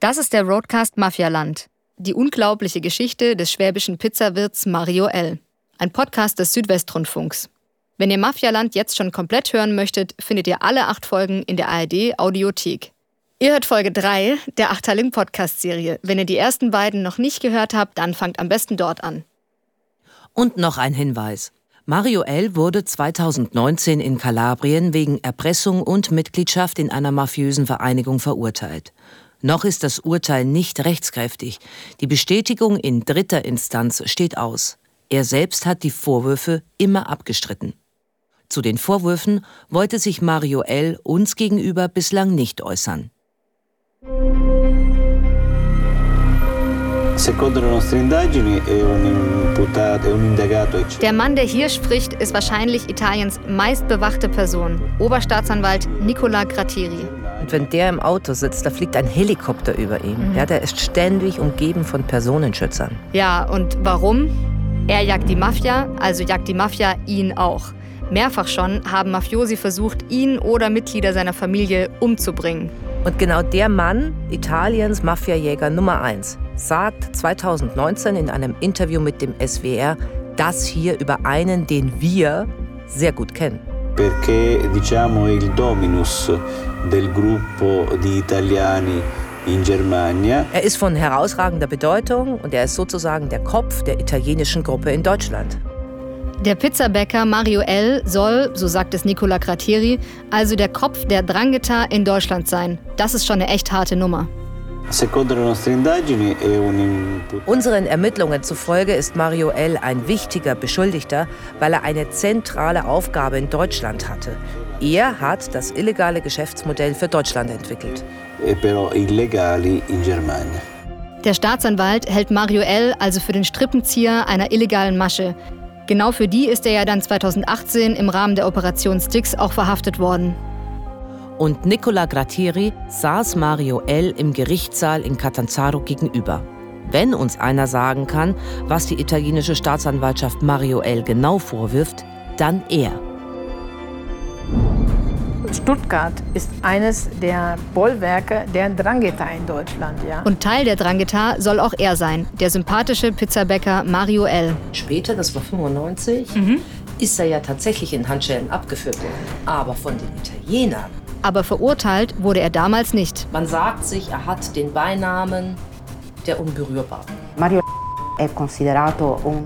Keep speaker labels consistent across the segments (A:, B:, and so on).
A: Das ist der Roadcast Mafialand. Die unglaubliche Geschichte des schwäbischen Pizzawirts Mario L. Ein Podcast des Südwestrundfunks. Wenn ihr Mafialand jetzt schon komplett hören möchtet, findet ihr alle acht Folgen in der ARD Audiothek. Ihr hört Folge 3 der Achterling Podcast Serie. Wenn ihr die ersten beiden noch nicht gehört habt, dann fangt am besten dort an.
B: Und noch ein Hinweis. Mario L. wurde 2019 in Kalabrien wegen Erpressung und Mitgliedschaft in einer mafiösen Vereinigung verurteilt. Noch ist das Urteil nicht rechtskräftig. Die Bestätigung in dritter Instanz steht aus. Er selbst hat die Vorwürfe immer abgestritten. Zu den Vorwürfen wollte sich Mario L. uns gegenüber bislang nicht äußern.
A: Der Mann, der hier spricht, ist wahrscheinlich Italiens meistbewachte Person, Oberstaatsanwalt Nicola Gratteri.
C: Und wenn der im Auto sitzt, da fliegt ein Helikopter über ihm. Mhm. Ja, der ist ständig umgeben von Personenschützern.
A: Ja, und warum? Er jagt die Mafia, also jagt die Mafia ihn auch. Mehrfach schon haben Mafiosi versucht, ihn oder Mitglieder seiner Familie umzubringen.
C: Und genau der Mann, Italiens Mafiajäger Nummer 1, sagt 2019 in einem Interview mit dem SWR das hier über einen, den wir sehr gut kennen.
D: Perché diciamo il dominus del gruppo di italiani in Germania.
C: Er ist von herausragender Bedeutung und er ist sozusagen der Kopf der italienischen Gruppe in Deutschland.
A: Der Pizzabäcker Mario L. soll, so sagt es Nicola Crateri, also der Kopf der Drangheta in Deutschland sein. Das ist schon eine echt harte Nummer.
C: Unseren Ermittlungen zufolge ist Mario L. ein wichtiger Beschuldigter, weil er eine zentrale Aufgabe in Deutschland hatte. Er hat das illegale Geschäftsmodell für Deutschland entwickelt.
D: E
A: der Staatsanwalt hält Mario L. also für den Strippenzieher einer illegalen Masche. Genau für die ist er ja dann 2018 im Rahmen der Operation Styx auch verhaftet worden.
B: Und Nicola Grattieri saß Mario L. im Gerichtssaal in Catanzaro gegenüber. Wenn uns einer sagen kann, was die italienische Staatsanwaltschaft Mario L. genau vorwirft, dann er.
E: Stuttgart ist eines der Bollwerke der Drangheta in Deutschland. Ja.
A: Und Teil der Drangheta soll auch er sein, der sympathische Pizzabäcker Mario L.
C: Später, das war 95, mhm. ist er ja tatsächlich in Handschellen abgeführt worden. Aber von den Italienern.
A: Aber verurteilt wurde er damals nicht.
C: Man sagt sich, er hat den Beinamen der Unberührbare.
F: Mario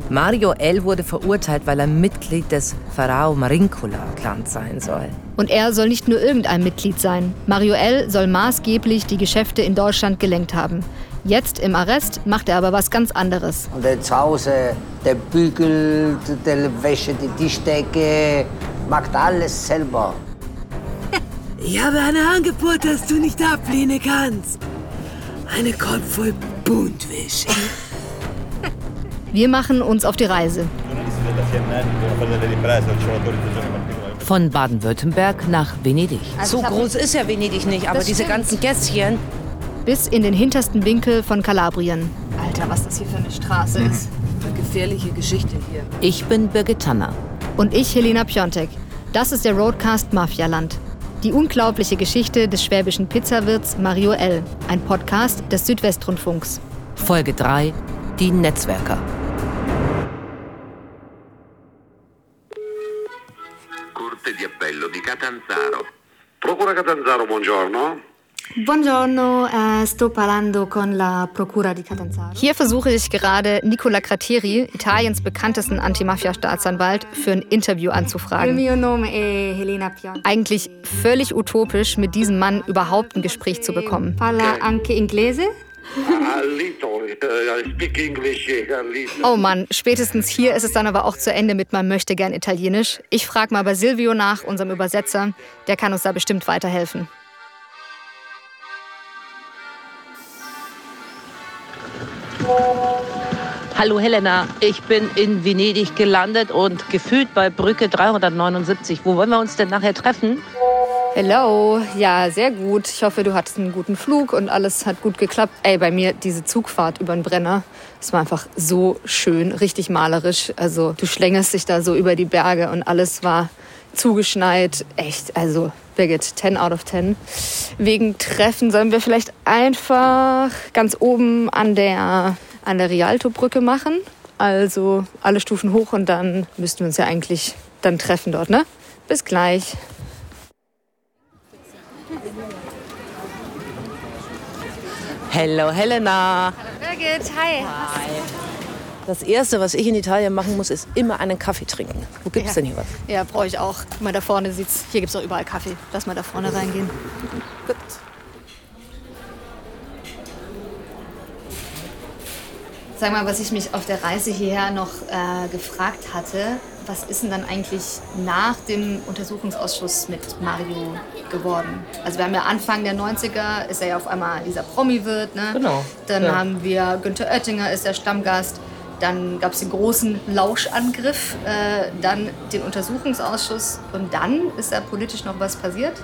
C: Mario L. wurde verurteilt, weil er Mitglied des Pharao Marincula-Clans sein soll.
A: Und er soll nicht nur irgendein Mitglied sein. Mario L. soll maßgeblich die Geschäfte in Deutschland gelenkt haben. Jetzt im Arrest macht er aber was ganz anderes.
G: Und der zu Hause, der bügelt, der wäscht die Tischdecke, macht alles selber.
H: Ich habe ein Angebot, das du nicht ablehnen kannst. Eine Korb voll Buntwäsche.
A: Wir machen uns auf die Reise.
B: Von Baden-Württemberg nach Venedig.
C: Also so groß ist ja Venedig nicht, aber diese ganzen Gässchen.
A: Bis in den hintersten Winkel von Kalabrien. Alter, was das hier für eine Straße mhm. ist.
C: Eine gefährliche Geschichte hier.
B: Ich bin Birgit Tanner.
A: Und ich Helena Piontek. Das ist der Roadcast Mafialand. Die unglaubliche Geschichte des schwäbischen Pizzawirts Mario L., ein Podcast des Südwestrundfunks.
B: Folge 3: Die Netzwerker.
I: Catanzaro. Procura Catanzaro, buongiorno.
A: Buongiorno, uh, sto parlando con la Procura di Catanzaro. Hier versuche ich gerade Nicola Crateri, Italiens bekanntesten Antimafia-Staatsanwalt, für ein Interview anzufragen. Il mio nome è Helena Pion. Eigentlich völlig utopisch, mit diesem Mann überhaupt ein Gespräch zu bekommen. Parla anche inglese? Oh Mann, spätestens hier ist es dann aber auch zu Ende mit meinem möchte gern Italienisch. Ich frage mal bei Silvio nach, unserem Übersetzer. Der kann uns da bestimmt weiterhelfen.
C: Hallo Helena, ich bin in Venedig gelandet und gefühlt bei Brücke 379. Wo wollen wir uns denn nachher treffen?
A: Hello, ja, sehr gut. Ich hoffe, du hattest einen guten Flug und alles hat gut geklappt. Ey, bei mir diese Zugfahrt über den Brenner, es war einfach so schön, richtig malerisch. Also du schlängerst dich da so über die Berge und alles war zugeschneit. Echt, also Birgit, 10 out of 10. Wegen Treffen sollen wir vielleicht einfach ganz oben an der, an der Rialto-Brücke machen. Also alle Stufen hoch und dann müssten wir uns ja eigentlich dann treffen dort, ne? Bis gleich.
C: Hello, Helena.
A: Birgit, hi.
C: Das Erste, was ich in Italien machen muss, ist immer einen Kaffee trinken. Wo gibt's
A: Ja.
C: denn hier was?
A: Ja, brauche ich auch. Guck mal, da vorne sieht's. Hier gibt's auch überall Kaffee. Lass mal da vorne reingehen.
C: Gut.
A: Sag mal, was ich mich auf der Reise hierher noch äh, gefragt hatte, was ist denn dann eigentlich nach dem Untersuchungsausschuss mit Mario geworden? Also wir haben ja Anfang der 90er, ist er ja auf einmal dieser Promi-Wirt, ne?
C: Genau,
A: Dann
C: ja.
A: haben wir Günther Oettinger ist der Stammgast. Dann gab es den großen Lauschangriff, äh, dann den Untersuchungsausschuss und dann ist da politisch noch was passiert.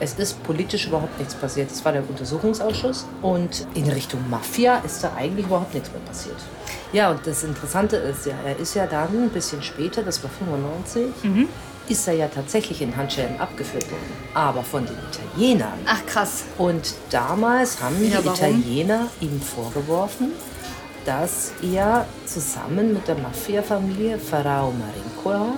C: Es ist politisch überhaupt nichts passiert. Es war der Untersuchungsausschuss und in Richtung Mafia ist da eigentlich überhaupt nichts mehr passiert. Ja, und das Interessante ist ja, er ist ja dann ein bisschen später, das war 95, ist er ja tatsächlich in Handschellen abgeführt worden. Aber von den Italienern.
A: Ach krass.
C: Und damals haben
A: Ja,
C: die
A: warum?
C: Italiener ihm vorgeworfen, dass er zusammen mit der Mafia-Familie Ferrao Marincola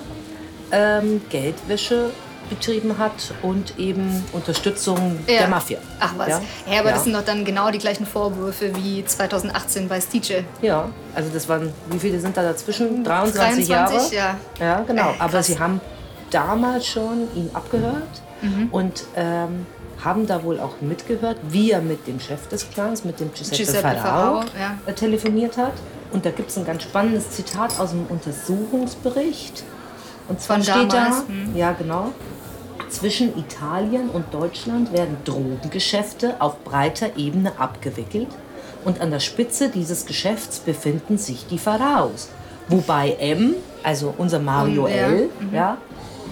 C: ähm, Geldwäsche betrieben hat und eben Unterstützung der Mafia.
A: Ach was.
C: Ja,
A: Ja, aber
C: ja.
A: das sind doch dann genau die gleichen Vorwürfe wie 2018 bei Stice.
C: Ja, also das waren, wie viele sind da dazwischen? 23,
A: 23,
C: Jahre?
A: ja.
C: Ja, genau.
A: Äh,
C: Aber sie haben damals schon ihn abgehört
A: Mhm.
C: und ähm, haben da wohl auch mitgehört, wie er mit dem Chef des Clans, mit dem Giuseppe,
A: Giuseppe
C: Farao,
A: ja.
C: äh, telefoniert hat. Und da gibt es ein ganz spannendes Zitat aus dem Untersuchungsbericht. Und zwar
A: Von
C: steht
A: damals,
C: da,
A: hm.
C: ja genau, zwischen Italien und Deutschland werden Drogengeschäfte auf breiter Ebene abgewickelt und an der Spitze dieses Geschäfts befinden sich die Pharaos. Wobei M, also unser Mario
A: Und, ja,
C: L, ja,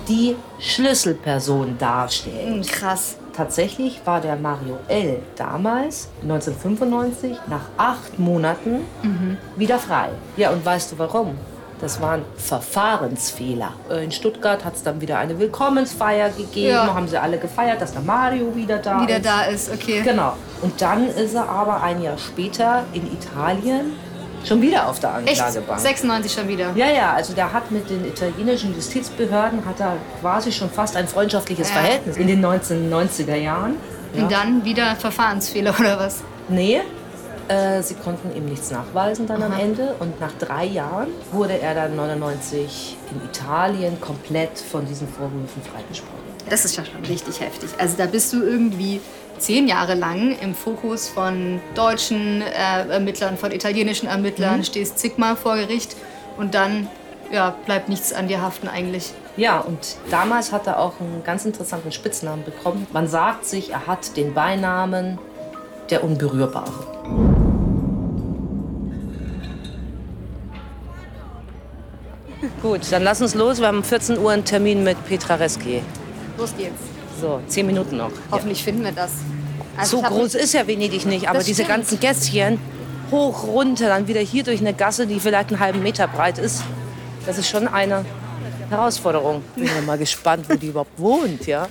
C: die Schlüsselperson darstellt.
A: Hm, krass.
C: Tatsächlich war der Mario L. damals, 1995, nach acht Monaten wieder frei. Ja, und weißt du warum? Das waren Verfahrensfehler. Äh, In Stuttgart hat es dann wieder eine Willkommensfeier gegeben.
A: Ja.
C: Haben sie alle gefeiert, dass der Mario wieder da
A: Wieder
C: ist.
A: da ist, okay.
C: Genau. Und dann ist er aber ein Jahr später in Italien schon wieder auf der
A: Echt?
C: Anklagebank.
A: 96 schon wieder.
C: Ja, ja, also der hat mit den italienischen Justizbehörden hat er quasi schon fast ein freundschaftliches
A: Ja.
C: Verhältnis in den 1990er Jahren.
A: Und dann wieder Verfahrensfehler oder was?
C: Nee, äh, sie konnten ihm nichts nachweisen dann am Ende und nach drei Jahren wurde er dann 99 in Italien komplett von diesen Vorwürfen freigesprochen.
A: Das ist ja schon richtig heftig. Also da bist du irgendwie zehn Jahre lang im Fokus von deutschen äh, Ermittlern, von italienischen Ermittlern, stehst zigmal vor Gericht und dann ja, bleibt nichts an dir haften eigentlich.
C: Ja, und damals hat er auch einen ganz interessanten Spitznamen bekommen. Man sagt sich, er hat den Beinamen der Unberührbare. Gut, dann lass uns los. Wir haben um 14 Uhr einen Termin mit Petra Reski.
A: Los geht's.
C: So, 10 Minuten noch.
A: Hoffentlich finden wir das. Also
C: So groß ist ja Venedig nicht, aber diese
A: stimmt.
C: ganzen Gässchen hoch, runter, dann wieder hier durch eine Gasse, die vielleicht einen halben Meter breit ist. Das ist schon eine Herausforderung. Bin ja mal gespannt, wo die überhaupt wohnt, ja.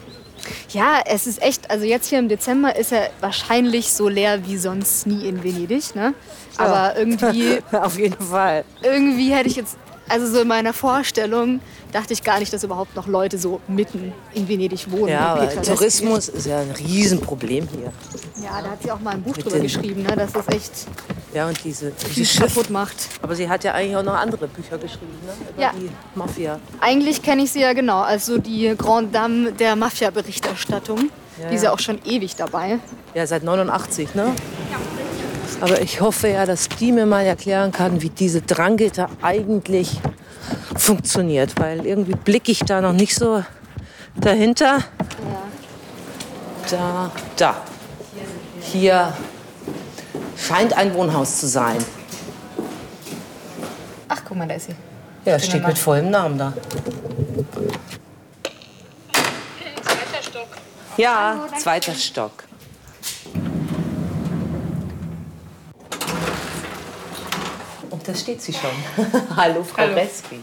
A: Ja, es ist echt, also jetzt hier im Dezember ist er wahrscheinlich so leer wie sonst nie in Venedig, ne? Aber irgendwie,
C: Auf jeden Fall.
A: irgendwie hätte ich jetzt, also so in meiner Vorstellung, dachte ich gar nicht, dass überhaupt noch Leute so mitten in Venedig wohnen.
C: Ja, aber. Tourismus ist ja ein Riesenproblem hier.
A: Ja, da hat sie auch mal ein Buch
C: Mit
A: drüber geschrieben, ne? dass das echt
C: Ja, und diese, diese Schiff.
A: kaputt macht.
C: Aber sie hat ja eigentlich auch noch andere Bücher geschrieben, ne? Über
A: Ja.
C: die Mafia.
A: Eigentlich kenne ich sie ja genau als so die Grande Dame der Mafia-Berichterstattung.
C: Ja,
A: Die ist
C: ja.
A: auch schon ewig dabei.
C: Ja, seit 89, ne? Aber ich hoffe ja, dass die mir mal erklären kann, wie diese Drangitter eigentlich funktioniert. Weil irgendwie blicke ich da noch nicht so dahinter. Da, da. Hier scheint ein Wohnhaus zu sein.
A: Ach, guck mal, da ist sie.
C: Ja, steht mit vollem Namen da. Ja, zweiter Stock. Da steht sie schon. Hallo, Frau Reski.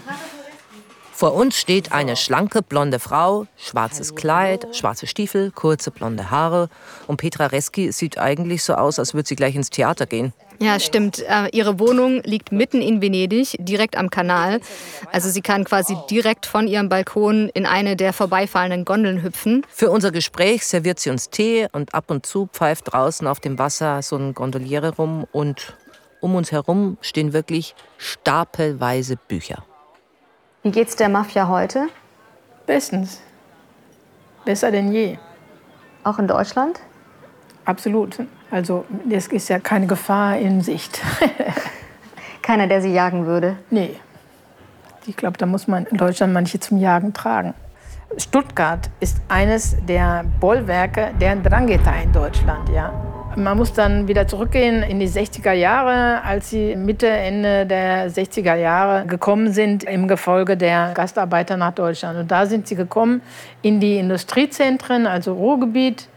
C: Vor uns steht eine schlanke blonde Frau, schwarzes Kleid, schwarze Stiefel, kurze blonde Haare. Und Petra Reski sieht eigentlich so aus, als würde sie gleich ins Theater gehen.
A: Ja, stimmt. Äh, ihre Wohnung liegt mitten in Venedig, direkt am Kanal. Also sie kann quasi direkt von ihrem Balkon in eine der vorbeifahrenden Gondeln hüpfen.
C: Für unser Gespräch serviert sie uns Tee und ab und zu pfeift draußen auf dem Wasser so ein Gondoliere rum und um uns herum stehen wirklich stapelweise Bücher.
A: Wie geht's der Mafia heute?
E: Bestens. Besser denn je.
A: Auch in Deutschland?
E: Absolut. Also es ist ja keine Gefahr in Sicht.
A: Keiner, der sie jagen würde?
E: Nee. Ich glaube, da muss man in Deutschland manche zum Jagen tragen. Stuttgart ist eines der Bollwerke der Drangheta in Deutschland. Ja. Man muss dann wieder zurückgehen in die 60er Jahre, als sie Mitte, Ende der 60er Jahre gekommen sind im Gefolge der Gastarbeiter nach Deutschland. Und da sind sie gekommen in die Industriezentren, also Ruhrgebiet,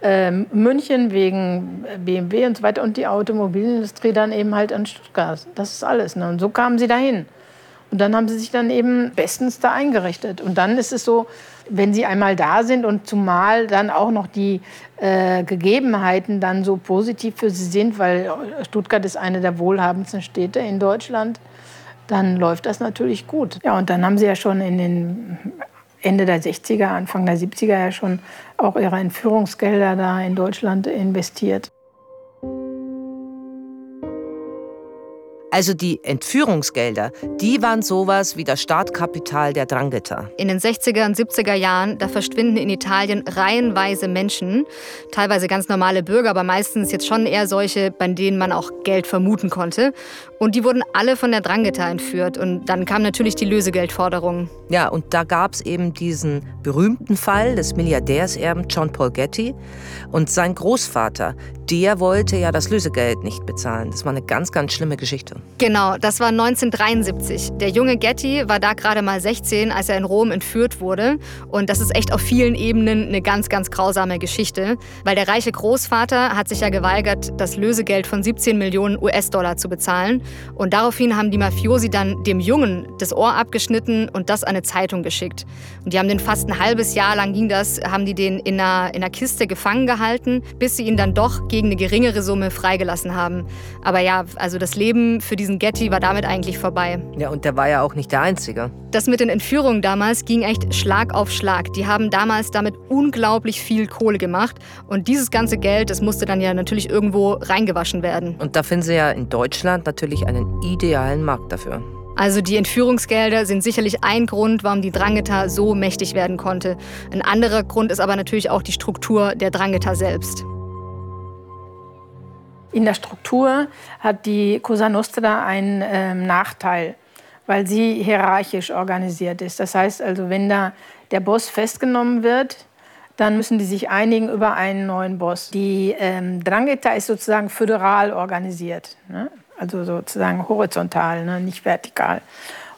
E: äh, München wegen BMW und so weiter und die Automobilindustrie dann eben halt an Stuttgart. Das ist alles. Ne? Und so kamen sie dahin. Und dann haben sie sich dann eben bestens da eingerichtet. Und dann ist es so, wenn sie einmal da sind und zumal dann auch noch die äh, Gegebenheiten dann so positiv für sie sind, weil Stuttgart ist eine der wohlhabendsten Städte in Deutschland, dann läuft das natürlich gut. Ja, und dann haben sie ja schon in den Ende der 60er, Anfang der 70er ja schon auch ihre Entführungsgelder da in Deutschland investiert.
C: Also die Entführungsgelder, die waren sowas wie das Startkapital der Drangheta.
A: In den 60er und 70er Jahren, da verschwinden in Italien reihenweise Menschen, teilweise ganz normale Bürger, aber meistens jetzt schon eher solche, bei denen man auch Geld vermuten konnte. Und die wurden alle von der Drangheta entführt. Und dann kam natürlich die Lösegeldforderung.
C: Ja, und da gab es eben diesen berühmten Fall des Milliardärserben John Paul Getty. Und sein Großvater, der wollte ja das Lösegeld nicht bezahlen. Das war eine ganz, ganz schlimme Geschichte.
A: Genau, das war 1973. Der junge Getty war da gerade mal 16, als er in Rom entführt wurde. Und das ist echt auf vielen Ebenen eine ganz, ganz grausame Geschichte. Weil der reiche Großvater hat sich ja geweigert, das Lösegeld von 17 Millionen US-Dollar zu bezahlen. Und daraufhin haben die Mafiosi dann dem Jungen das Ohr abgeschnitten und das an eine Zeitung geschickt. Und die haben den fast ein halbes Jahr lang ging das, haben die den in einer, in einer Kiste gefangen gehalten, bis sie ihn dann doch gegen eine geringere Summe freigelassen haben. Aber ja, also das Leben für diesen Getty war damit eigentlich vorbei.
C: Ja, und der war ja auch nicht der Einzige.
A: Das mit den Entführungen damals ging echt Schlag auf Schlag. Die haben damals damit unglaublich viel Kohle gemacht. Und dieses ganze Geld, das musste dann ja natürlich irgendwo reingewaschen werden.
C: Und da finden sie ja in Deutschland natürlich einen idealen Markt dafür.
A: Also die Entführungsgelder sind sicherlich ein Grund, warum die Drangheta so mächtig werden konnte. Ein anderer Grund ist aber natürlich auch die Struktur der Drangheta selbst.
E: In der Struktur hat die Cosa Nostra einen ähm, Nachteil, weil sie hierarchisch organisiert ist. Das heißt also, wenn da der Boss festgenommen wird, dann müssen die sich einigen über einen neuen Boss. Die ähm, Drangheta ist sozusagen föderal organisiert, ne? also sozusagen horizontal, ne? nicht vertikal.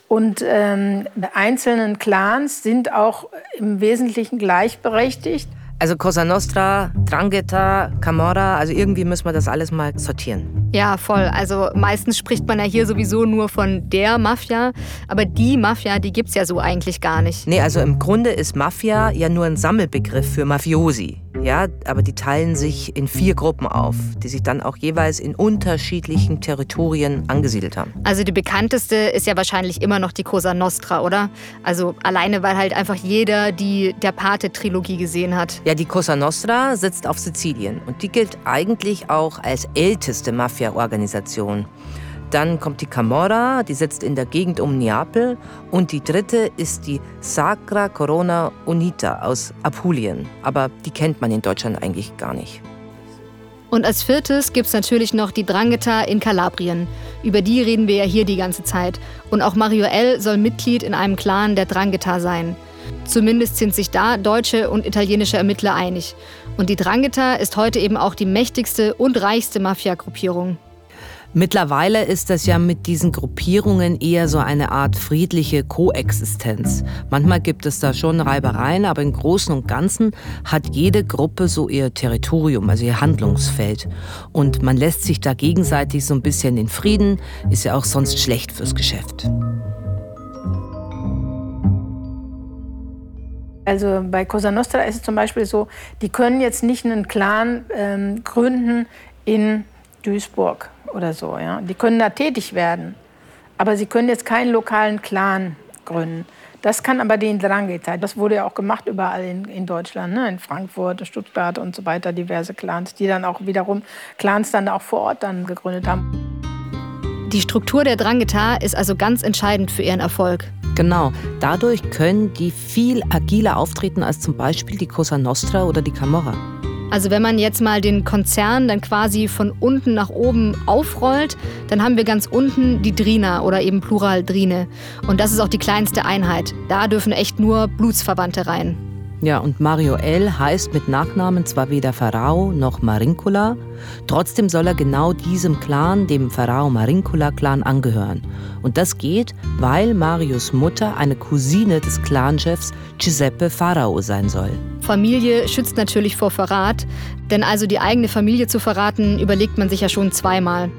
E: Und ähm, die einzelnen Clans sind auch im Wesentlichen gleichberechtigt.
C: Also Cosa Nostra, Drangheta, Camorra, also irgendwie müssen wir das alles mal sortieren.
A: Ja, voll. Also meistens spricht man ja hier sowieso nur von der Mafia, aber die Mafia, die gibt's ja so eigentlich gar nicht.
C: Nee, also im Grunde ist Mafia ja nur ein Sammelbegriff für Mafiosi. Ja, aber die teilen sich in vier Gruppen auf, die sich dann auch jeweils in unterschiedlichen Territorien angesiedelt haben.
A: Also die bekannteste ist ja wahrscheinlich immer noch die Cosa Nostra, oder? Also alleine, weil halt einfach jeder die Der Pate-Trilogie gesehen hat.
C: Ja, die Cosa Nostra sitzt auf Sizilien und die gilt eigentlich auch als älteste Mafia-Organisation. Dann kommt die Camorra, die sitzt in der Gegend um Neapel. Und die dritte ist die Sacra Corona Unita aus Apulien. Aber die kennt man in Deutschland eigentlich gar nicht.
A: Und als viertes gibt es natürlich noch die Drangheta in Kalabrien. Über die reden wir ja hier die ganze Zeit. Und auch Mario L. soll Mitglied in einem Clan der Drangheta sein. Zumindest sind sich da deutsche und italienische Ermittler einig. Und die Drangheta ist heute eben auch die mächtigste und reichste Mafia-Gruppierung.
B: Mittlerweile ist das ja mit diesen Gruppierungen eher so eine Art friedliche Koexistenz. Manchmal gibt es da schon Reibereien, aber im Großen und Ganzen hat jede Gruppe so ihr Territorium, also ihr Handlungsfeld. Und man lässt sich da gegenseitig so ein bisschen in Frieden, ist ja auch sonst schlecht fürs Geschäft.
E: Also bei Cosa Nostra ist es zum Beispiel so, die können jetzt nicht einen Clan ähm, gründen in Duisburg oder so. Ja? Die können da tätig werden, aber sie können jetzt keinen lokalen Clan gründen. Das kann aber die Ndrangheta. Das wurde ja auch gemacht überall in, in Deutschland, ne? in Frankfurt, Stuttgart und so weiter, diverse Clans, die dann auch wiederum Clans dann auch vor Ort dann gegründet haben.
A: Die Struktur der Drangheta ist also ganz entscheidend für ihren Erfolg.
C: Genau, dadurch können die viel agiler auftreten als zum Beispiel die Cosa Nostra oder die Camorra.
A: Also wenn man jetzt mal den Konzern dann quasi von unten nach oben aufrollt, dann haben wir ganz unten die Drina oder eben Plural Drine. Und das ist auch die kleinste Einheit. Da dürfen echt nur Blutsverwandte rein.
C: Ja, und Mario L. heißt mit Nachnamen zwar weder Pharao noch Marincula, trotzdem soll er genau diesem Clan, dem Pharao-Marincula-Clan, angehören. Und das geht, weil Marios Mutter eine Cousine des Clanchefs Giuseppe Pharao sein soll.
A: Familie schützt natürlich vor Verrat, denn also die eigene Familie zu verraten, überlegt man sich ja schon zweimal.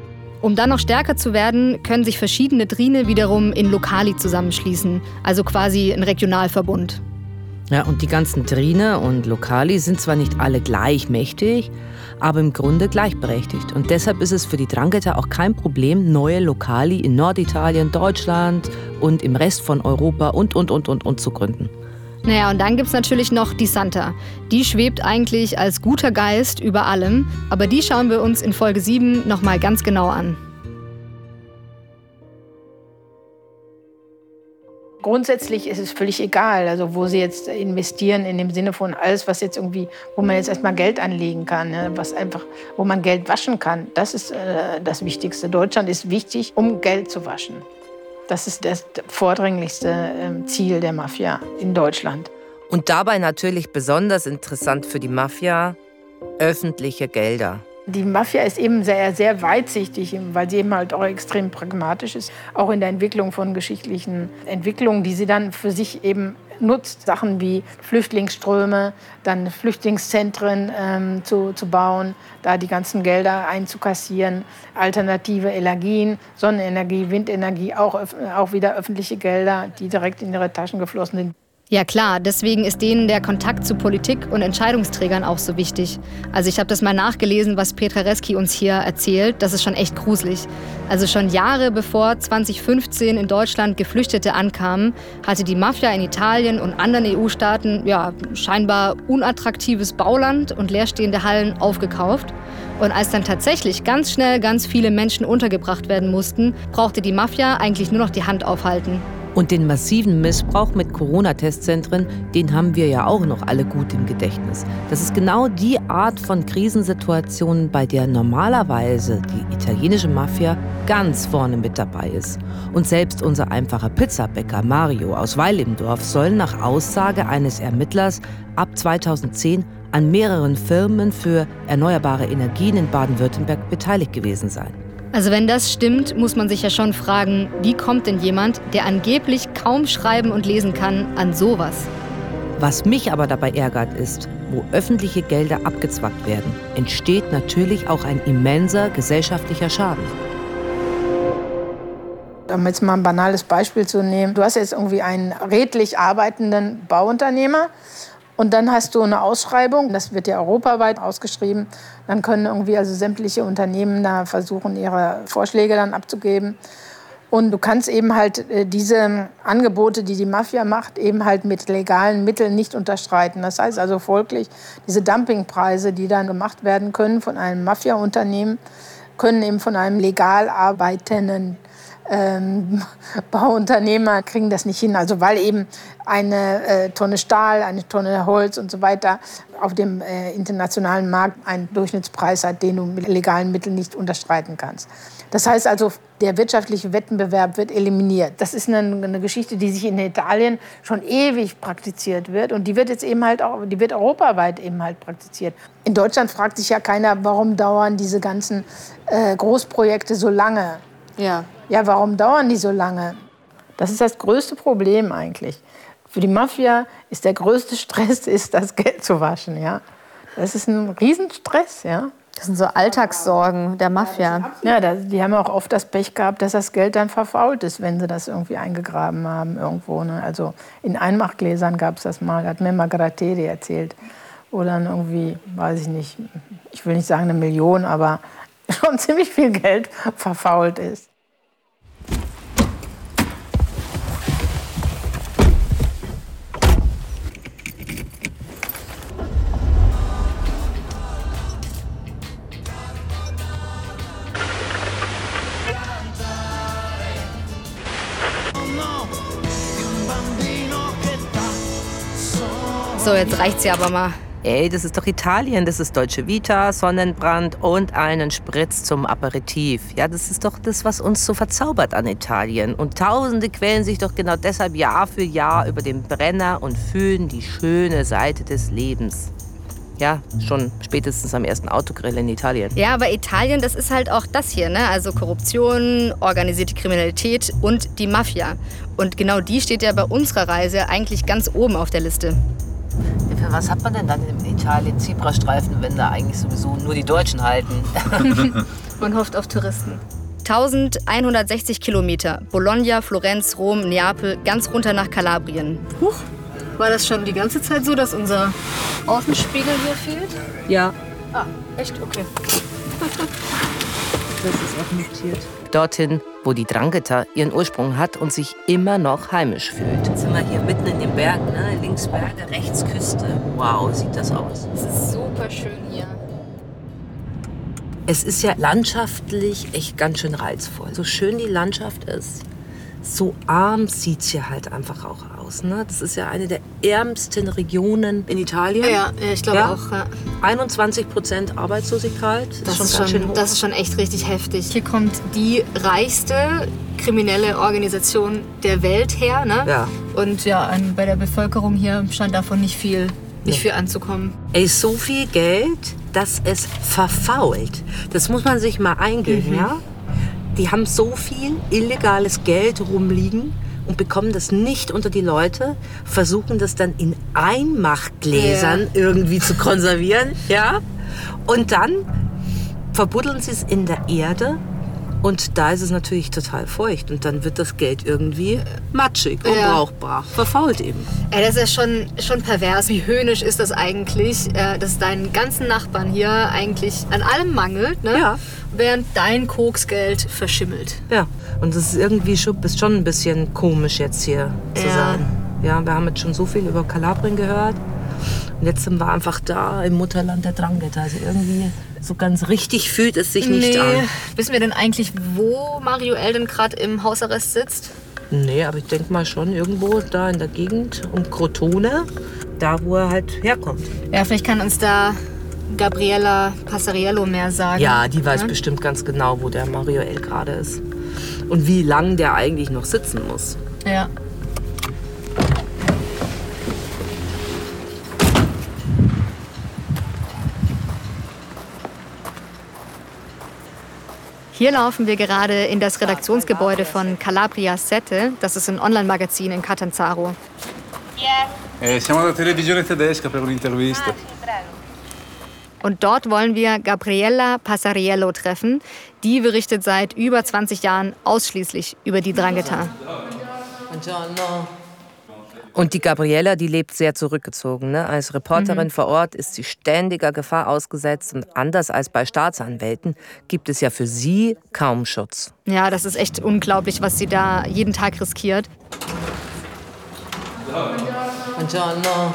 A: Um dann noch stärker zu werden, können sich verschiedene Drine wiederum in Lokali zusammenschließen, also quasi ein Regionalverbund.
C: Ja, und die ganzen Drine und Lokali sind zwar nicht alle gleich mächtig, aber im Grunde gleichberechtigt. Und deshalb ist es für die Drangheta auch kein Problem, neue Lokali in Norditalien, Deutschland und im Rest von Europa und, und, und, und, und zu gründen.
A: Naja, und dann gibt es natürlich noch die Santa. Die schwebt eigentlich als guter Geist über allem, aber die schauen wir uns in Folge 7 nochmal ganz genau an.
E: Grundsätzlich ist es völlig egal, also wo sie jetzt investieren in dem Sinne von alles, was jetzt irgendwie, wo man jetzt erstmal Geld anlegen kann, ne, was einfach, wo man Geld waschen kann. Das ist äh, das Wichtigste. Deutschland ist wichtig, um Geld zu waschen. Das ist das vordringlichste äh, Ziel der Mafia in Deutschland.
J: Und dabei natürlich besonders interessant für die Mafia öffentliche Gelder.
E: Die Mafia ist eben sehr, sehr weitsichtig, weil sie eben halt auch extrem pragmatisch ist, auch in der Entwicklung von geschichtlichen Entwicklungen, die sie dann für sich eben nutzt, Sachen wie Flüchtlingsströme, dann Flüchtlingszentren ähm, zu, zu bauen, da die ganzen Gelder einzukassieren, alternative Energien, Sonnenenergie, Windenergie, auch, auch wieder öffentliche Gelder, die direkt in ihre Taschen geflossen sind.
A: Ja klar, deswegen ist denen der Kontakt zu Politik und Entscheidungsträgern auch so wichtig. Also ich habe das mal nachgelesen, was Petra Reski uns hier erzählt. Das ist schon echt gruselig. Also schon Jahre bevor 2015 in Deutschland Geflüchtete ankamen, hatte die Mafia in Italien und anderen EU-Staaten ja scheinbar unattraktives Bauland und leerstehende Hallen aufgekauft. Und als dann tatsächlich ganz schnell ganz viele Menschen untergebracht werden mussten, brauchte die Mafia eigentlich nur noch die Hand aufhalten.
C: Und den massiven Missbrauch mit Corona-Testzentren, den haben wir ja auch noch alle gut im Gedächtnis. Das ist genau die Art von Krisensituationen, bei der normalerweise die italienische Mafia ganz vorne mit dabei ist. Und selbst unser einfacher Pizzabäcker Mario aus Weil im Dorf soll nach Aussage eines Ermittlers ab 2010 an mehreren Firmen für erneuerbare Energien in Baden-Württemberg beteiligt gewesen sein.
A: Also wenn das stimmt, muss man sich ja schon fragen, wie kommt denn jemand, der angeblich kaum schreiben und lesen kann, an sowas?
C: Was mich aber dabei ärgert ist, wo öffentliche Gelder abgezwackt werden, entsteht natürlich auch ein immenser gesellschaftlicher Schaden.
E: Um jetzt mal ein banales Beispiel zu nehmen, du hast jetzt irgendwie einen redlich arbeitenden Bauunternehmer und dann hast du eine Ausschreibung, das wird ja europaweit ausgeschrieben. Dann können irgendwie also sämtliche Unternehmen da versuchen, ihre Vorschläge dann abzugeben. Und du kannst eben halt äh, diese Angebote, die die Mafia macht, eben halt mit legalen Mitteln nicht unterstreiten. Das heißt also folglich, diese Dumpingpreise, die dann gemacht werden können von einem Mafia-Unternehmen, können eben von einem legal arbeitenden ähm, Bauunternehmer kriegen das nicht hin. Also weil eben eine äh, Tonne Stahl, eine Tonne Holz und so weiter auf dem äh, internationalen Markt einen Durchschnittspreis hat, den du mit legalen Mitteln nicht unterstreiten kannst. Das heißt also, der wirtschaftliche Wettbewerb wird eliminiert. Das ist eine, eine, Geschichte, die sich in Italien schon ewig praktiziert wird und die wird jetzt eben halt auch, die wird europaweit eben halt praktiziert. In Deutschland fragt sich ja keiner, warum dauern diese ganzen äh, Großprojekte so lange. Ja. Ja, warum dauern die so lange? Das ist das größte Problem eigentlich. Für die Mafia ist der größte Stress, ist das Geld zu waschen. Ja? Das ist ein Riesenstress. Ja?
A: Das sind so Alltagssorgen der Mafia.
E: Ja, die haben auch oft das Pech gehabt, dass das Geld dann verfault ist, wenn sie das irgendwie eingegraben haben irgendwo. Ne? Also in Einmachgläsern gab es das mal, hat mir Margarateri erzählt. Oder dann irgendwie, weiß ich nicht, ich will nicht sagen eine Million, aber schon ziemlich viel Geld verfault ist.
A: Jetzt reicht's ja aber mal.
C: Ey, das ist doch Italien, das ist Deutsche Vita, Sonnenbrand und einen Spritz zum Aperitif. Ja, das ist doch das, was uns so verzaubert an Italien. Und Tausende quälen sich doch genau deshalb Jahr für Jahr über den Brenner und fühlen die schöne Seite des Lebens. Ja, schon spätestens am ersten Autogrill in Italien.
A: Ja, aber Italien, das ist halt auch das hier, ne? Also Korruption, organisierte Kriminalität und die Mafia. Und genau die steht ja bei unserer Reise eigentlich ganz oben auf der Liste.
C: Für was hat man denn dann in Italien Zebrastreifen, wenn da eigentlich sowieso nur die Deutschen halten?
A: man hofft auf Touristen. 1160 Kilometer. Bologna, Florenz, Rom, Neapel, ganz runter nach Kalabrien. Huch, war das schon die ganze Zeit so, dass unser Außenspiegel hier fehlt?
C: Ja.
A: Ah, echt? Okay.
C: das ist auch notiert. Dorthin, wo die Drangheta ihren Ursprung hat und sich immer noch heimisch fühlt. Jetzt sind wir hier mitten in den Bergen, ne? links Berge, rechts Küste. Wow, sieht das aus.
A: Es ist super schön hier.
C: Es ist ja landschaftlich echt ganz schön reizvoll. So schön die Landschaft ist, so arm sieht es hier halt einfach auch aus. Ne? Das ist ja eine der ärmsten Regionen in Italien.
A: Ja, ich glaube ja. auch. Ja.
C: 21 Prozent Arbeitslosigkeit.
A: Das, das, ist schon, schon das ist schon echt richtig heftig. Hier kommt die reichste kriminelle Organisation der Welt her. Ne?
C: Ja.
A: Und ja, an, bei der Bevölkerung hier scheint davon nicht viel, nicht viel anzukommen.
C: Ey, so viel Geld, dass es verfault. Das muss man sich mal eingehen, mhm. ja? Die haben so viel illegales Geld rumliegen und bekommen das nicht unter die Leute, versuchen das dann in Einmachgläsern ja. irgendwie zu konservieren, ja? Und dann verbuddeln sie es in der Erde und da ist es natürlich total feucht und dann wird das Geld irgendwie matschig, unbrauchbar, ja. verfault eben.
A: Ey, das ist ja schon, schon pervers. Wie höhnisch ist das eigentlich, äh, dass deinen ganzen Nachbarn hier eigentlich an allem mangelt, ne?
C: Ja.
A: während dein Koksgeld verschimmelt.
C: Ja, und das ist irgendwie schon, ist schon ein bisschen komisch jetzt hier zu ja. sein. Ja, wir haben jetzt schon so viel über Kalabrien gehört. Und jetzt sind wir einfach da im Mutterland der Drangheta. Also irgendwie so ganz richtig fühlt es sich nicht nee. an.
A: Wissen wir denn eigentlich, wo Mario Elden gerade im Hausarrest sitzt?
C: Nee, aber ich denke mal schon irgendwo da in der Gegend um Crotone, da wo er halt herkommt.
A: Ja, vielleicht kann uns da Gabriella Passariello mehr sagen.
C: Ja, die weiß ja? bestimmt ganz genau, wo der Mario El gerade ist. Und wie lang der eigentlich noch sitzen muss.
A: Ja. Hier laufen wir gerade in das Redaktionsgebäude von Calabria Sette. Das ist ein Online-Magazin in Catanzaro.
F: Eh, siamo alla televisione tedesca per un'intervista.
A: Und dort wollen wir Gabriella Passariello treffen. Die berichtet seit über 20 Jahren ausschließlich über die Drangheta.
C: Buongiorno. Und die Gabriella, die lebt sehr zurückgezogen. Ne? Als Reporterin mhm. vor Ort ist sie ständiger Gefahr ausgesetzt und anders als bei Staatsanwälten gibt es ja für sie kaum Schutz.
A: Ja, das ist echt unglaublich, was sie da jeden Tag riskiert.
C: Buongiorno.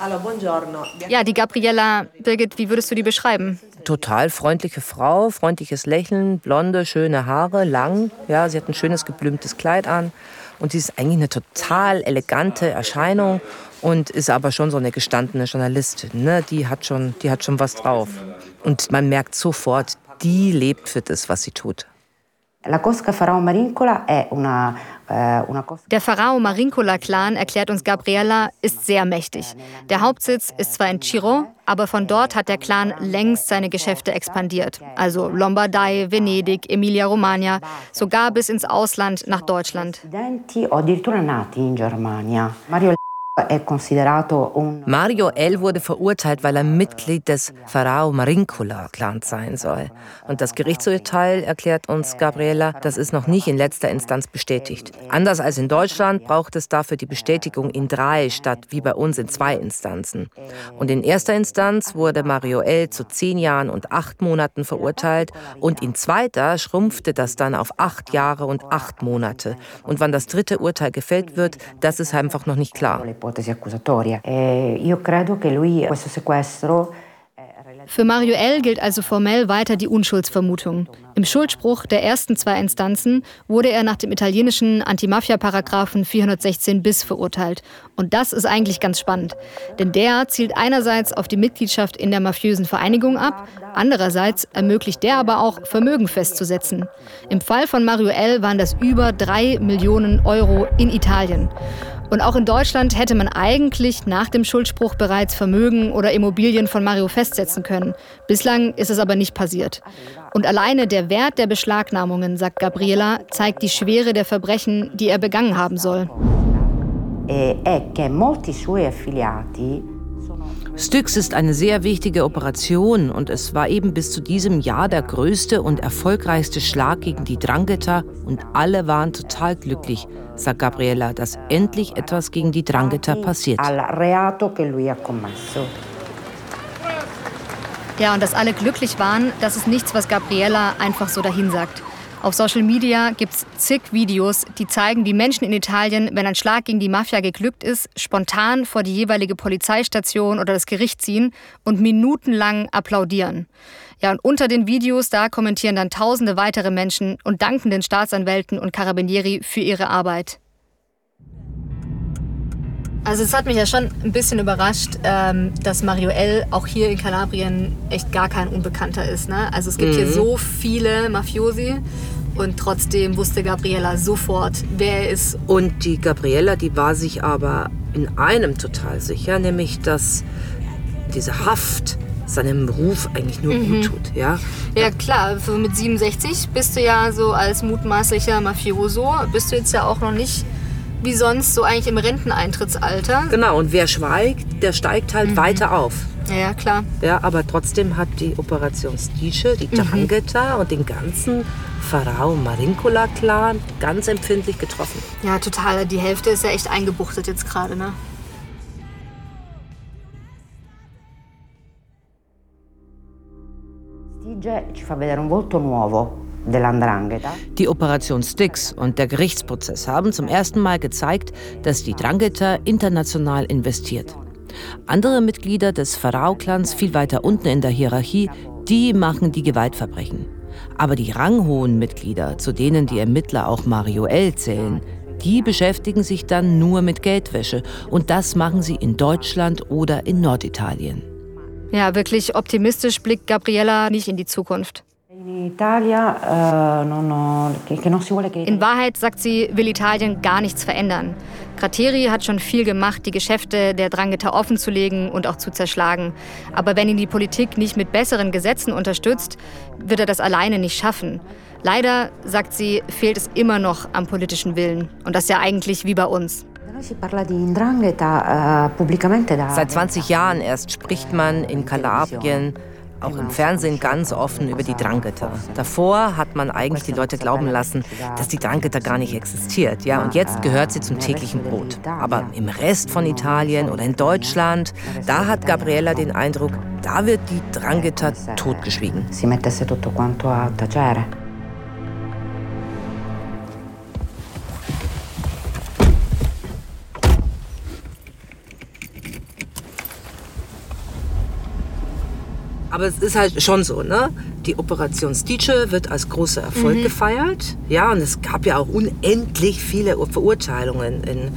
K: Hallo, buongiorno.
A: Ja, die Gabriella, Birgit, wie würdest du die beschreiben?
C: Total freundliche Frau, freundliches Lächeln, blonde, schöne Haare, lang. Ja, sie hat ein schönes geblümtes Kleid an. Und sie ist eigentlich eine total elegante Erscheinung und ist aber schon so eine gestandene Journalistin. Ne? Die, hat schon, die hat schon was drauf. Und man merkt sofort, die lebt für das, was sie tut.
A: La Cosca Farao Marincola è una der Pharao Marincola-Clan, erklärt uns Gabriella, ist sehr mächtig. Der Hauptsitz ist zwar in Chiro, aber von dort hat der Clan längst seine Geschäfte expandiert. Also Lombardei, Venedig, Emilia-Romagna, sogar bis ins Ausland nach Deutschland.
C: Mario L. wurde verurteilt, weil er Mitglied des Pharao Marincula-Clans sein soll. Und das Gerichtsurteil, erklärt uns Gabriela, das ist noch nicht in letzter Instanz bestätigt. Anders als in Deutschland braucht es dafür die Bestätigung in drei statt wie bei uns in zwei Instanzen. Und in erster Instanz wurde Mario L. zu zehn Jahren und acht Monaten verurteilt und in zweiter schrumpfte das dann auf acht Jahre und acht Monate. Und wann das dritte Urteil gefällt wird, das ist einfach noch nicht klar ipotesi accusatoria.
A: E io credo che lui questo sequestro für Mario L. gilt also formell weiter die Unschuldsvermutung. Im Schuldspruch der ersten zwei Instanzen wurde er nach dem italienischen Antimafia-Paragraphen 416 bis verurteilt. Und das ist eigentlich ganz spannend. Denn der zielt einerseits auf die Mitgliedschaft in der mafiösen Vereinigung ab, andererseits ermöglicht der aber auch, Vermögen festzusetzen. Im Fall von Mario L. waren das über drei Millionen Euro in Italien. Und auch in Deutschland hätte man eigentlich nach dem Schuldspruch bereits Vermögen oder Immobilien von Mario festsetzen können. Bislang ist es aber nicht passiert. Und alleine der Wert der Beschlagnahmungen, sagt Gabriela, zeigt die Schwere der Verbrechen, die er begangen haben soll.
C: E Styx ist eine sehr wichtige Operation und es war eben bis zu diesem Jahr der größte und erfolgreichste Schlag gegen die Drangheta und alle waren total glücklich, sagt Gabriella, dass endlich etwas gegen die Drangheta passiert.
A: Ja, und dass alle glücklich waren, das ist nichts, was Gabriella einfach so dahinsagt. Auf Social Media gibt es zig Videos, die zeigen, wie Menschen in Italien, wenn ein Schlag gegen die Mafia geglückt ist, spontan vor die jeweilige Polizeistation oder das Gericht ziehen und minutenlang applaudieren. Ja, und unter den Videos, da kommentieren dann tausende weitere Menschen und danken den Staatsanwälten und Carabinieri für ihre Arbeit. Also es hat mich ja schon ein bisschen überrascht, ähm, dass Mario L. auch hier in Kalabrien echt gar kein Unbekannter ist. Ne? Also es gibt mhm. hier so viele Mafiosi und trotzdem wusste Gabriella sofort, wer er ist.
C: Und die Gabriella, die war sich aber in einem total sicher, nämlich dass diese Haft seinem Ruf eigentlich nur mhm. gut tut. Ja?
A: ja, klar. Mit 67 bist du ja so als mutmaßlicher Mafioso, bist du jetzt ja auch noch nicht wie sonst so eigentlich im Renteneintrittsalter.
C: Genau, und wer schweigt, der steigt halt mhm. weiter auf.
A: Ja, klar.
C: Ja, aber trotzdem hat die Operation Stiche, die Drangheta mhm. und den ganzen Pharao Marincula Clan ganz empfindlich getroffen.
A: Ja, total. Die Hälfte ist ja echt eingebuchtet jetzt gerade, ne?
C: Stige ci fa vedere un volto nuovo die Operation Styx und der Gerichtsprozess haben zum ersten Mal gezeigt, dass die Drangheta international investiert. Andere Mitglieder des Pharao-Clans viel weiter unten in der Hierarchie, die machen die Gewaltverbrechen. Aber die ranghohen Mitglieder, zu denen die Ermittler auch Mario L. zählen, die beschäftigen sich dann nur mit Geldwäsche und das machen sie in Deutschland oder in Norditalien.
A: Ja, wirklich optimistisch blickt Gabriella nicht in die Zukunft.
C: Eh, in
A: Wahrheit, sagt sie, will Italien gar nichts verändern. Gratteri hat schon viel gemacht, die Geschäfte der Drangheta offenzulegen und auch zu zerschlagen. Aber wenn ihn die Politik nicht mit besseren Gesetzen unterstützt, wird er das alleine nicht schaffen. Leider, sagt sie, fehlt es immer noch am politischen Willen. Und das ja eigentlich wie bei uns.
C: Seit 20 Jahren erst spricht man in Kalabrien auch im Fernsehen ganz offen über die Drangheta. Davor hat man eigentlich die Leute glauben lassen, dass die Drangheta gar nicht existiert. Ja, und jetzt gehört sie zum täglichen Brot. Aber im Rest von Italien oder in Deutschland, da hat Gabriella den Eindruck, da wird die Drangheta totgeschwiegen. Si mettesse tutto quanto a tacere. Aber es ist halt schon so, ne? Die Operation Stiche wird als großer Erfolg mhm. gefeiert. Ja, und es gab ja auch unendlich viele Verurteilungen in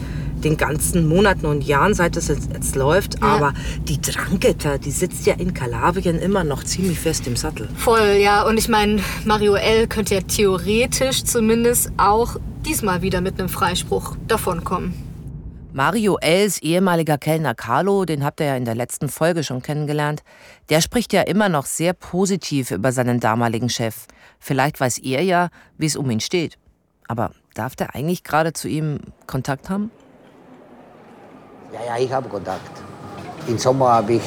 C: den ganzen Monaten und Jahren, seit es jetzt, jetzt läuft. Ja. Aber die Drangheta, die sitzt ja in Kalabrien immer noch ziemlich fest im Sattel.
A: Voll, ja. Und ich meine, Mario L. könnte ja theoretisch zumindest auch diesmal wieder mit einem Freispruch davonkommen.
C: Mario Els ehemaliger Kellner Carlo, den habt ihr ja in der letzten Folge schon kennengelernt, der spricht ja immer noch sehr positiv über seinen damaligen Chef. Vielleicht weiß er ja, wie es um ihn steht. Aber darf der eigentlich gerade zu ihm Kontakt haben?
G: Ja, ja, ich habe Kontakt. Im Sommer habe ich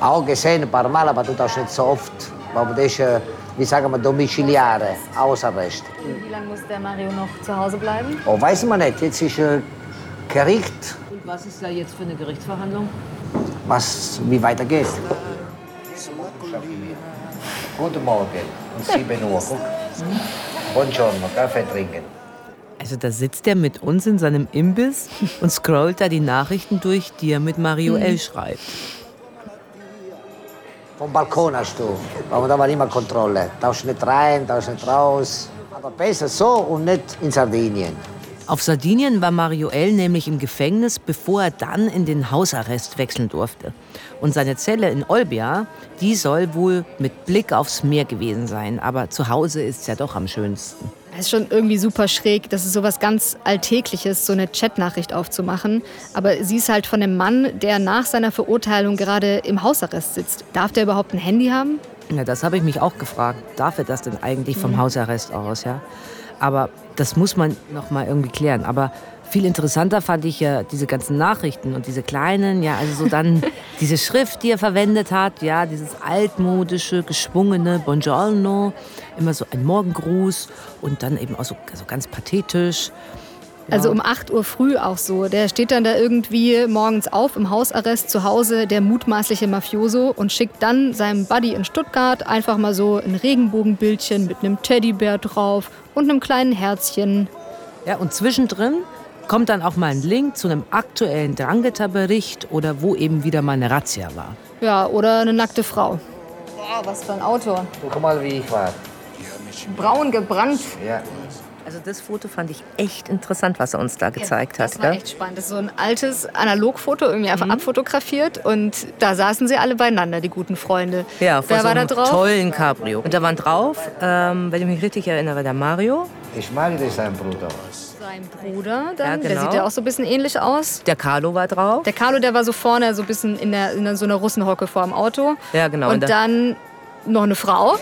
G: auch gesehen, ein paar Mal, aber du das nicht so oft. Aber das ist, äh, wie sagen wir, domiciliare, Hausarrest.
A: Wie lange muss der Mario noch zu Hause bleiben?
G: Oh, weiß man nicht. Jetzt ist äh, Gericht,
B: Und was ist da jetzt für eine Gerichtsverhandlung?
G: was, wie weitergeht. Guten Morgen, um 7 Uhr. Guck. Buongiorno, Kaffee trinken.
B: Also da sitzt er mit uns in seinem Imbiss und scrollt da die Nachrichten durch, die er mit Mario
G: Mhm.
B: L. schreibt.
G: Vom Balkon hast du. Aber da war immer Kontrolle. Darfst nicht rein, darfst nicht raus. Aber besser so und nicht in Sardinien.
B: Auf Sardinien war Mario L. nämlich im Gefängnis, bevor er dann in den Hausarrest wechseln durfte. Und seine Zelle in Olbia, die soll wohl mit Blick aufs Meer gewesen sein. Aber zu Hause ist es ja doch am schönsten.
A: Es ist schon irgendwie super schräg, das ist sowas ganz Alltägliches, so eine Chatnachricht aufzumachen. Aber sie ist halt von einem Mann, der nach seiner Verurteilung gerade im Hausarrest sitzt. Darf der überhaupt ein Handy haben?
B: Ja, das habe ich mich auch gefragt. Darf er das denn eigentlich vom
A: Mhm.
B: Hausarrest aus? Ja? Aber das muss man noch mal irgendwie klären. Aber viel interessanter fand ich ja diese ganzen Nachrichten und diese kleinen, ja, also so dann diese Schrift, die er verwendet hat, ja, dieses altmodische, geschwungene Buongiorno, immer so ein Morgengruß und dann eben auch so, so ganz pathetisch.
A: Also um 8 Uhr früh auch so. Der steht dann da irgendwie morgens auf im Hausarrest zu Hause, der mutmaßliche Mafioso, und schickt dann seinem Buddy in Stuttgart einfach mal so ein Regenbogenbildchen mit einem Teddybär drauf und einem kleinen Herzchen.
B: Ja, und zwischendrin kommt dann auch mal ein Link zu einem aktuellen Drangheta-Bericht oder wo eben wieder mal eine Razzia war.
A: Ja, oder eine nackte Frau. Ja, was für ein Auto.
G: Guck mal, wie ich war.
A: Braun gebrannt.
G: Ja.
C: Also das Foto fand ich echt interessant, was er uns da gezeigt
A: Das
C: hat.
A: war
C: gell?
A: echt spannend. Das ist so ein altes Analogfoto, irgendwie
C: Mhm.
A: einfach abfotografiert. Und da saßen sie alle beieinander, die guten Freunde.
C: Ja, vor
A: Wer
C: so
A: war da drauf?
C: tollen Cabrio. Und da waren drauf, ähm, wenn ich mich richtig erinnere, der Mario,
G: Ich mag das, sein Bruder.
A: Sein Bruder, dann,
C: Ja,
A: der
C: genau.
A: sieht ja auch so ein bisschen ähnlich aus.
C: der Carlo war drauf.
A: Der Carlo, der war so vorne, so ein bisschen in, der, in so einer Russenhocke vor dem Auto.
C: Ja, genau.
A: Und
C: der-
A: dann noch eine Frau.
G: Von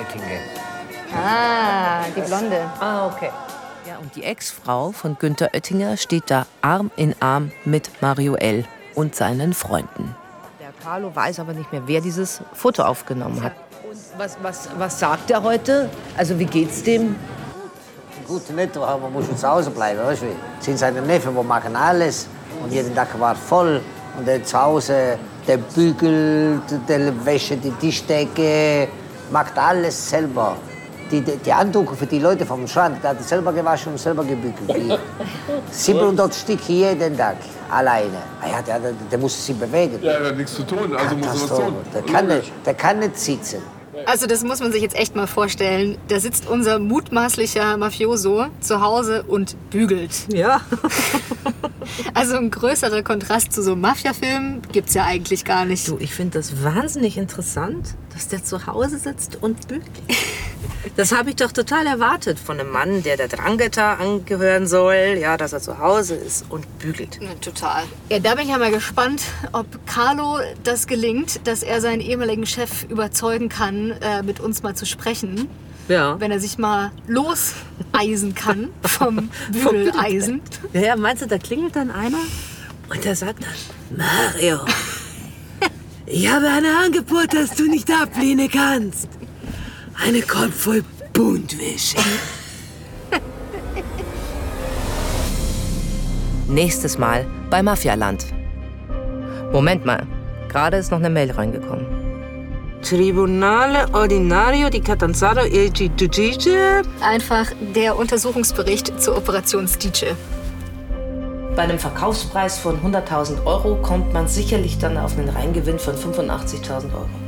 G: Ettingen.
A: Ah, die Blonde.
C: Ah, okay. Ja, und die Ex-Frau von Günther Oettinger steht da Arm in Arm mit Mario L. und seinen Freunden. Der Carlo weiß aber nicht mehr, wer dieses Foto aufgenommen hat.
B: Was, was, was sagt er heute? Also wie geht's dem?
G: Gut, nicht, aber man muss zu Hause bleiben. Weißt du? Das sind seine Neffen, die machen alles. Und jeden Tag war voll. Und der zu Hause, der bügelt, der wäscht die Tischdecke, macht alles selber. Die, die, Handtücher für die Leute vom Schrank, der hat er selber gewaschen und selber gebügelt. Die 700 Stück jeden Tag, alleine. Ah ja, der, der, der muss sich bewegen.
L: Ja, er hat nichts zu tun, also muss er was tun.
G: Der kann, nicht, der kann nicht sitzen.
A: Also das muss man sich jetzt echt mal vorstellen. Da sitzt unser mutmaßlicher Mafioso zu Hause und bügelt.
C: Ja.
A: Also ein größerer Kontrast zu so Mafia-Filmen gibt's ja eigentlich gar nicht.
C: Du, ich finde das wahnsinnig interessant, dass der zu Hause sitzt und bügelt. Das habe ich doch total erwartet von einem Mann, der der Drangheta angehören soll, ja, dass er zu Hause ist und bügelt.
A: Ja, total. Ja, da bin ich ja mal gespannt, ob Carlo das gelingt, dass er seinen ehemaligen Chef überzeugen kann, äh, mit uns mal zu sprechen.
C: Ja.
A: Wenn er sich mal loseisen kann vom Bügeleisen.
C: Ja, ja, meinst du, da klingelt dann einer und der sagt dann, Mario, ich habe ein Angebot, das du nicht ablehnen kannst. Eine Kopf voll Buntwäsche. Nächstes Mal bei Mafialand. Moment mal, gerade ist noch eine Mail reingekommen. Tribunale Ordinario di Catanzaro e Giudice.
A: Einfach der Untersuchungsbericht zur Operation Stice.
B: Bei einem Verkaufspreis von 100.000 Euro kommt man sicherlich dann auf einen Reingewinn von 85.000 Euro.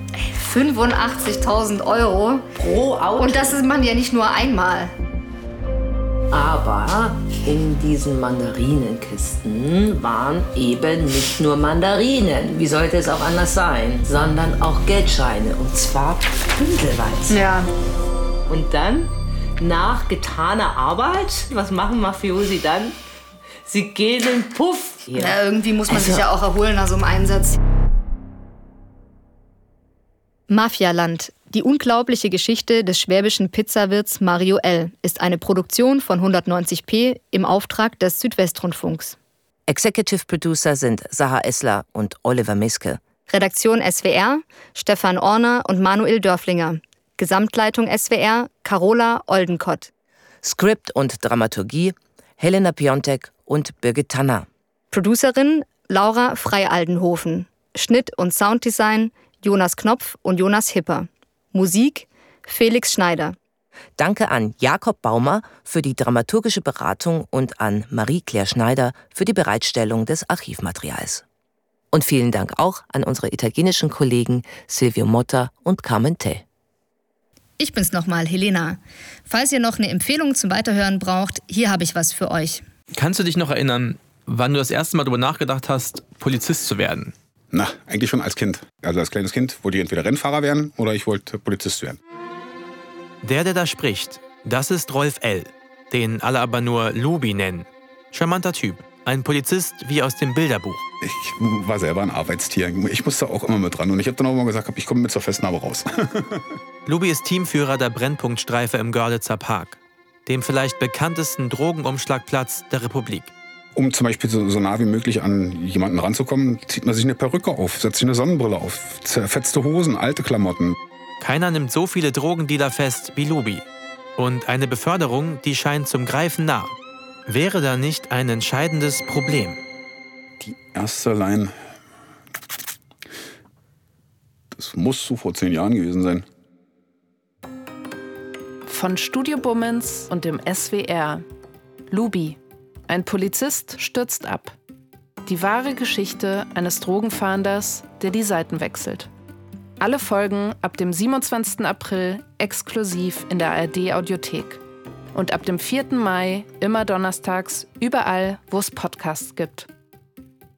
A: 85.000 Euro.
B: Pro Auto.
A: Und das ist man ja nicht nur einmal.
B: Aber in diesen Mandarinenkisten waren eben nicht nur Mandarinen, wie sollte es auch anders sein, sondern auch Geldscheine und zwar bündelweise.
A: Ja.
B: Und dann, nach getaner Arbeit, was machen Mafiosi dann? Sie gehen in Puff. Hier.
A: Ja, irgendwie muss man
B: Also-
A: sich ja auch erholen nach so einem Einsatz. Mafialand. Die unglaubliche Geschichte des schwäbischen Pizzawirts Mario L. ist eine Produktion von 190p im Auftrag des Südwestrundfunks.
C: Executive Producer sind Saha Essler und Oliver Miske.
A: Redaktion SWR Stefan Orner und Manuel Dörflinger. Gesamtleitung SWR Carola Oldenkott.
C: Skript und Dramaturgie Helena Piontek und Birgit Tanner.
A: Producerin Laura Freialdenhofen. Schnitt und Sounddesign Jonas Knopf und Jonas Hipper. Musik Felix Schneider.
C: Danke an Jakob Baumer für die dramaturgische Beratung und an Marie-Claire Schneider für die Bereitstellung des Archivmaterials. Und vielen Dank auch an unsere italienischen Kollegen Silvio Motta und Carmen Te.
A: Ich bin's nochmal, Helena. Falls ihr noch eine Empfehlung zum Weiterhören braucht, hier habe ich was für euch.
L: Kannst du dich noch erinnern, wann du das erste Mal darüber nachgedacht hast, Polizist zu werden?
M: Na, eigentlich schon als Kind. Also als kleines Kind wollte ich entweder Rennfahrer werden oder ich wollte Polizist werden.
L: Der, der da spricht, das ist Rolf L., den alle aber nur Lubi nennen. Charmanter Typ. Ein Polizist wie aus dem Bilderbuch.
M: Ich war selber ein Arbeitstier. Ich musste auch immer mit dran. Und ich habe dann auch immer gesagt, ich komme mit zur Festnahme raus.
L: Lubi ist Teamführer der Brennpunktstreife im Görlitzer Park, dem vielleicht bekanntesten Drogenumschlagplatz der Republik.
M: Um zum Beispiel so, so nah wie möglich an jemanden ranzukommen, zieht man sich eine Perücke auf, setzt sich eine Sonnenbrille auf, zerfetzte Hosen, alte Klamotten.
L: Keiner nimmt so viele Drogendealer fest wie Lubi. Und eine Beförderung, die scheint zum Greifen nah. Wäre da nicht ein entscheidendes Problem?
M: Die erste Line. Das muss so vor zehn Jahren gewesen sein.
N: Von Studio Bummens und dem SWR. Lubi. Ein Polizist stürzt ab. Die wahre Geschichte eines Drogenfahnders, der die Seiten wechselt. Alle Folgen ab dem 27. April exklusiv in der ARD Audiothek. Und ab dem 4. Mai immer donnerstags überall, wo es Podcasts gibt.